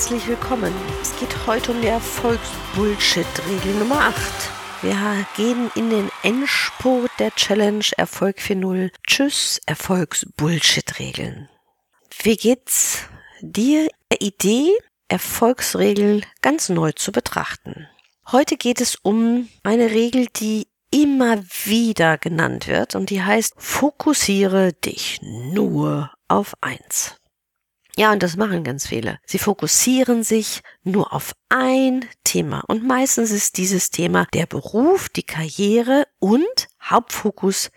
Herzlich willkommen. Es geht heute um die Erfolgsbullshit-Regel Nummer 8. Wir gehen in den Endspurt der Challenge Erfolg 4.0. Tschüss, Erfolgsbullshit-Regeln. Wie geht's dir? Idee, Erfolgsregeln ganz neu zu betrachten. Heute geht es um eine Regel, die immer wieder genannt wird und die heißt, fokussiere dich nur auf eins. Ja, und das machen ganz viele. Sie fokussieren sich nur auf ein Thema und meistens ist dieses Thema der Beruf, die Karriere und Hauptfokus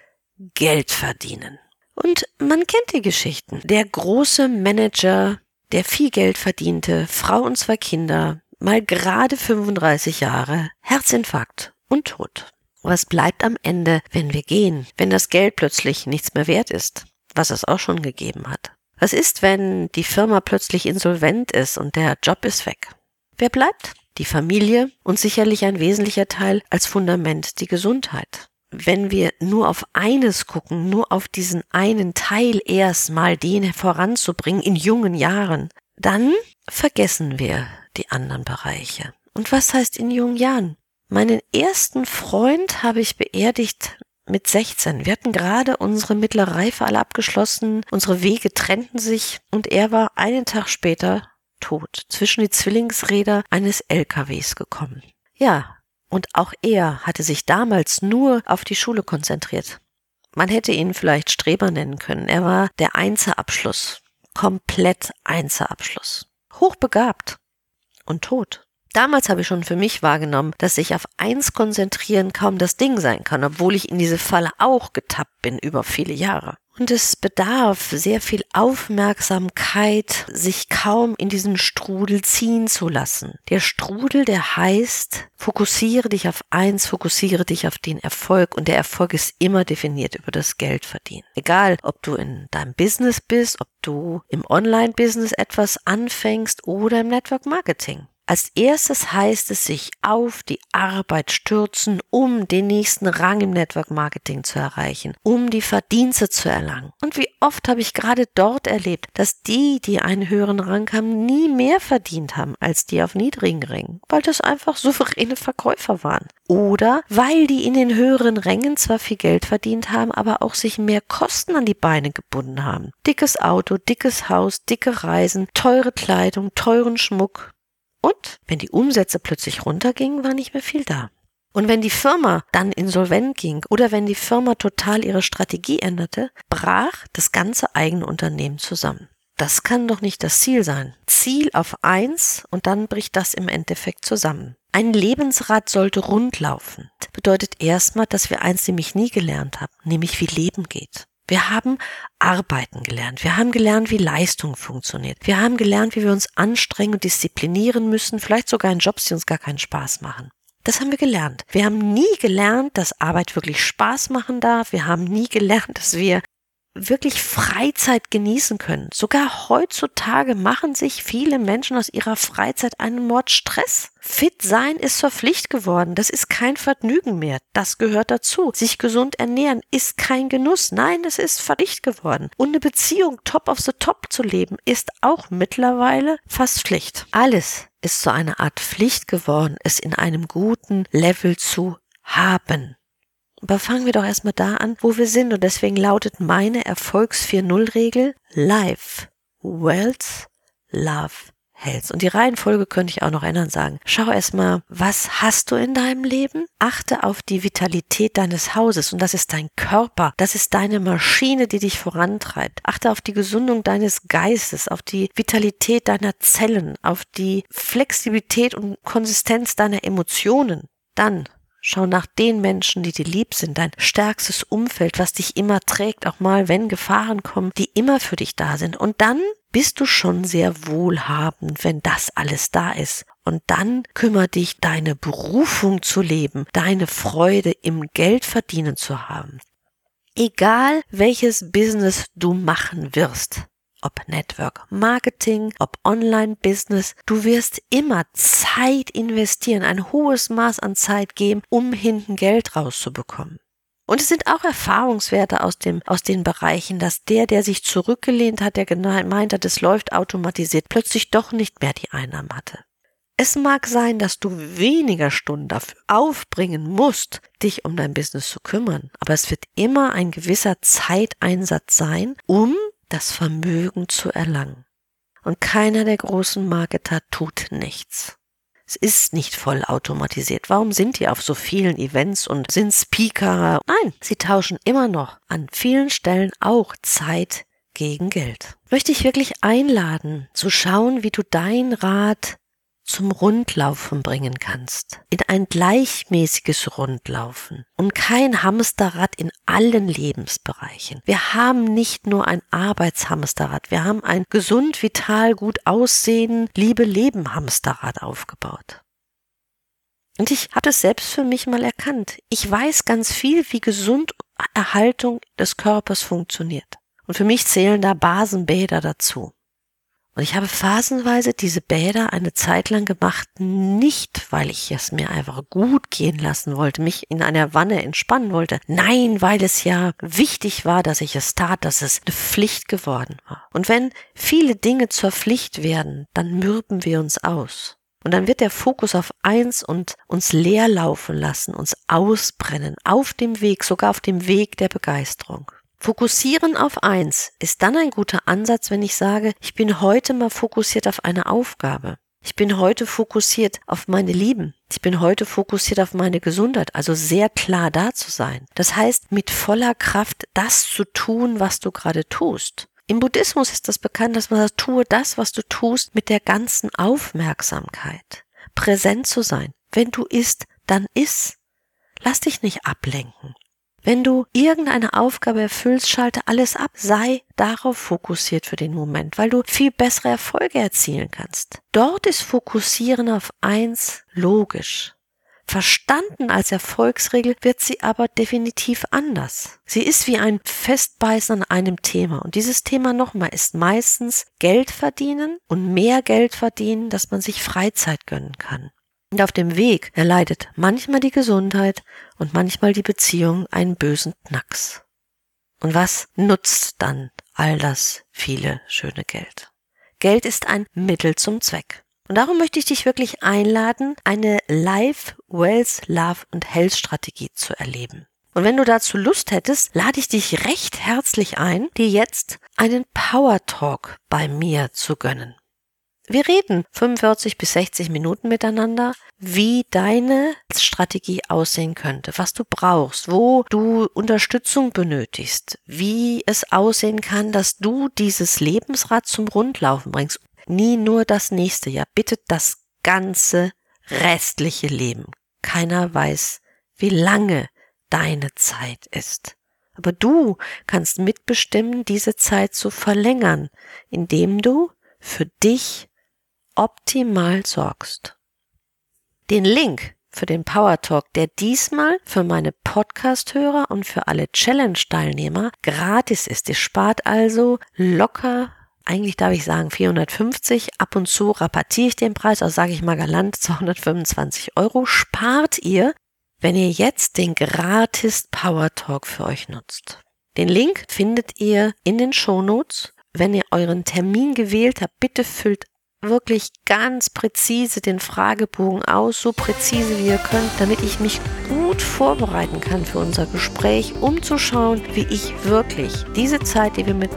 Geld verdienen. Und man kennt die Geschichten. Der große Manager, der viel Geld verdiente, Frau und zwei Kinder, mal gerade 35 Jahre, Herzinfarkt und Tod. Was bleibt am Ende, wenn wir gehen, wenn das Geld plötzlich nichts mehr wert ist, was es auch schon gegeben hat? Was ist, wenn die Firma plötzlich insolvent ist und der Job ist weg? Wer bleibt? Die Familie und sicherlich ein wesentlicher Teil als Fundament die Gesundheit. Wenn wir nur auf eines gucken, nur auf diesen einen Teil erstmal den voranzubringen in jungen Jahren, dann vergessen wir die anderen Bereiche. Und was heißt in jungen Jahren? Meinen ersten Freund habe ich beerdigt mit 16. Wir hatten gerade unsere mittlere Reife alle abgeschlossen, unsere Wege trennten sich und er war einen Tag später tot, zwischen die Zwillingsräder eines LKWs gekommen. Ja, und auch er hatte sich damals nur auf die Schule konzentriert. Man hätte ihn vielleicht Streber nennen können. Er war der Einzelabschluss. Komplett Einzelabschluss. Hochbegabt und tot. Damals habe ich schon für mich wahrgenommen, dass sich auf eins konzentrieren kaum das Ding sein kann, obwohl ich in diese Falle auch getappt bin über viele Jahre. Und es bedarf sehr viel Aufmerksamkeit, sich kaum in diesen Strudel ziehen zu lassen. Der Strudel, der heißt, fokussiere dich auf eins, fokussiere dich auf den Erfolg und der Erfolg ist immer definiert über das Geld verdienen. Egal, ob du in deinem Business bist, ob du im Online-Business etwas anfängst oder im Network Marketing. Als erstes heißt es sich auf die Arbeit stürzen, um den nächsten Rang im Network Marketing zu erreichen, um die Verdienste zu erlangen. Und wie oft habe ich gerade dort erlebt, dass die, die einen höheren Rang haben, nie mehr verdient haben als die auf niedrigen Rängen, weil das einfach souveräne Verkäufer waren. Oder weil die in den höheren Rängen zwar viel Geld verdient haben, aber auch sich mehr Kosten an die Beine gebunden haben. Dickes Auto, dickes Haus, dicke Reisen, teure Kleidung, teuren Schmuck, und wenn die Umsätze plötzlich runtergingen, war nicht mehr viel da. Und wenn die Firma dann insolvent ging oder wenn die Firma total ihre Strategie änderte, brach das ganze eigene Unternehmen zusammen. Das kann doch nicht das Ziel sein. Ziel auf eins und dann bricht das im Endeffekt zusammen. Ein Lebensrad sollte rund laufen. Bedeutet erstmal, dass wir eins nämlich nie gelernt haben, nämlich wie Leben geht. Wir haben arbeiten gelernt. Wir haben gelernt, wie Leistung funktioniert. Wir haben gelernt, wie wir uns anstrengen und disziplinieren müssen, vielleicht sogar in Jobs, die uns gar keinen Spaß machen. Das haben wir gelernt. Wir haben nie gelernt, dass Arbeit wirklich Spaß machen darf. Wir haben nie gelernt, dass wir wirklich Freizeit genießen können. Sogar heutzutage machen sich viele Menschen aus ihrer Freizeit einen Mordstress. Fit sein ist zur Pflicht geworden. Das ist kein Vergnügen mehr. Das gehört dazu. Sich gesund ernähren ist kein Genuss. Nein, es ist Pflicht geworden. Und eine Beziehung top of the top zu leben ist auch mittlerweile fast Pflicht. Alles ist zu einer Art Pflicht geworden, es in einem guten Level zu haben. Aber fangen wir doch erstmal da an, wo wir sind. Und deswegen lautet meine Erfolgs 4.0-Regel Life, Wealth, Love, Health. Und die Reihenfolge könnte ich auch noch ändern sagen. Schau erstmal, was hast du in deinem Leben? Achte auf die Vitalität deines Hauses. Und das ist dein Körper. Das ist deine Maschine, die dich vorantreibt. Achte auf die Gesundung deines Geistes, auf die Vitalität deiner Zellen, auf die Flexibilität und Konsistenz deiner Emotionen. Dann Schau nach den Menschen, die dir lieb sind, dein stärkstes Umfeld, was dich immer trägt, auch mal, wenn Gefahren kommen, die immer für dich da sind. Und dann bist du schon sehr wohlhabend, wenn das alles da ist. Und dann kümmere dich, deine Berufung zu leben, deine Freude im Geldverdienen zu haben. Egal welches Business du machen wirst, ob Network Marketing, ob Online Business, du wirst immer Zeit investieren, ein hohes Maß an Zeit geben, um hinten Geld rauszubekommen. Und es sind auch Erfahrungswerte aus dem, aus den Bereichen, dass der, der sich zurückgelehnt hat, der gemeint hat, es läuft automatisiert, plötzlich doch nicht mehr die Einnahmen hatte. Es mag sein, dass du weniger Stunden dafür aufbringen musst, dich um dein Business zu kümmern, aber es wird immer ein gewisser Zeiteinsatz sein, um das Vermögen zu erlangen. Und keiner der großen Marketer tut nichts. Es ist nicht voll automatisiert. Warum sind die auf so vielen Events und sind Speaker? Nein, sie tauschen immer noch an vielen Stellen auch Zeit gegen Geld. Möchte ich wirklich einladen, zu schauen, wie du dein Rad zum Rundlaufen bringen kannst. In ein gleichmäßiges Rundlaufen und kein Hamsterrad in allen Lebensbereichen. Wir haben nicht nur ein Arbeitshamsterrad, wir haben ein gesund, vital, gut aussehen, liebe Leben Hamsterrad aufgebaut. Und ich habe es selbst für mich mal erkannt. Ich weiß ganz viel, wie gesund Erhaltung des Körpers funktioniert. Und für mich zählen da Basenbäder dazu. Und ich habe phasenweise diese Bäder eine Zeit lang gemacht, nicht weil ich es mir einfach gut gehen lassen wollte, mich in einer Wanne entspannen wollte. Nein, weil es ja wichtig war, dass ich es tat, dass es eine Pflicht geworden war. Und wenn viele Dinge zur Pflicht werden, dann mürben wir uns aus. Und dann wird der Fokus auf eins und uns leer laufen lassen, uns ausbrennen, auf dem Weg, sogar auf dem Weg der Begeisterung. Fokussieren auf eins ist dann ein guter Ansatz, wenn ich sage, ich bin heute mal fokussiert auf eine Aufgabe. Ich bin heute fokussiert auf meine Lieben. Ich bin heute fokussiert auf meine Gesundheit, also sehr klar da zu sein. Das heißt, mit voller Kraft das zu tun, was du gerade tust. Im Buddhismus ist das bekannt, dass man sagt, tue das, was du tust, mit der ganzen Aufmerksamkeit. Präsent zu sein. Wenn du isst, dann iss. Lass dich nicht ablenken. Wenn du irgendeine Aufgabe erfüllst, schalte alles ab, sei darauf fokussiert für den Moment, weil du viel bessere Erfolge erzielen kannst. Dort ist Fokussieren auf eins logisch. Verstanden als Erfolgsregel wird sie aber definitiv anders. Sie ist wie ein Festbeißen an einem Thema. Und dieses Thema nochmal ist meistens Geld verdienen und mehr Geld verdienen, dass man sich Freizeit gönnen kann. Und auf dem Weg erleidet manchmal die Gesundheit und manchmal die Beziehung einen bösen Knacks. Und was nutzt dann all das viele schöne Geld? Geld ist ein Mittel zum Zweck. Und darum möchte ich dich wirklich einladen, eine Life, Wealth, Love und Health Strategie zu erleben. Und wenn du dazu Lust hättest, lade ich dich recht herzlich ein, dir jetzt einen Power Talk bei mir zu gönnen. Wir reden 45 bis 60 Minuten miteinander, wie deine Strategie aussehen könnte, was du brauchst, wo du Unterstützung benötigst, wie es aussehen kann, dass du dieses Lebensrad zum Rundlaufen bringst. Nie nur das nächste Jahr, bitte das ganze restliche Leben. Keiner weiß, wie lange deine Zeit ist. Aber du kannst mitbestimmen, diese Zeit zu verlängern, indem du für dich optimal sorgst. Den Link für den Power Talk, der diesmal für meine Podcast-Hörer und für alle Challenge-Teilnehmer gratis ist. Ihr spart also locker eigentlich darf ich sagen 450, ab und zu rabattiere ich den Preis, also sage ich mal galant 225 Euro, spart ihr, wenn ihr jetzt den gratis Power Talk für euch nutzt. Den Link findet ihr in den Shownotes. Wenn ihr euren Termin gewählt habt, bitte füllt wirklich ganz präzise den Fragebogen aus, so präzise wie ihr könnt, damit ich mich gut vorbereiten kann für unser Gespräch, um zu schauen, wie ich wirklich diese Zeit, die wir mit,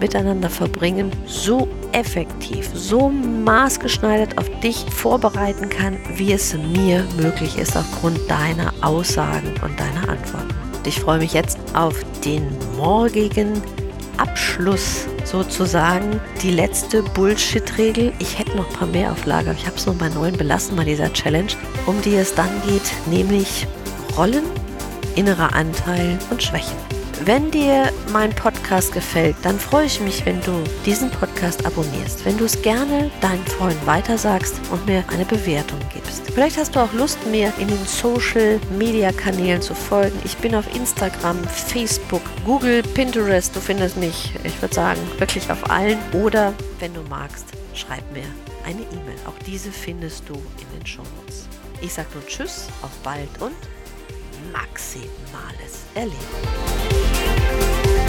miteinander verbringen, so effektiv, so maßgeschneidert auf dich vorbereiten kann, wie es mir möglich ist aufgrund deiner Aussagen und deiner Antworten. ich freue mich jetzt auf den morgigen Abschluss sozusagen die letzte Bullshit-Regel. Ich hätte noch ein paar mehr auf Lager, ich habe es nur bei neun belassen bei dieser Challenge, um die es dann geht, nämlich Rollen, innerer Anteil und Schwächen. Wenn dir mein Podcast gefällt, dann freue ich mich, wenn du diesen Podcast abonnierst, wenn du es gerne deinen Freunden weitersagst und mir eine Bewertung gibst. Vielleicht hast du auch Lust, mir in den Social Media Kanälen zu folgen. Ich bin auf Instagram, Facebook, Google, Pinterest. Du findest mich, ich würde sagen, wirklich auf allen. Oder wenn du magst, schreib mir eine E-Mail. Auch diese findest du in den Shownotes. Ich sage nun Tschüss, auf bald und maximales Erleben.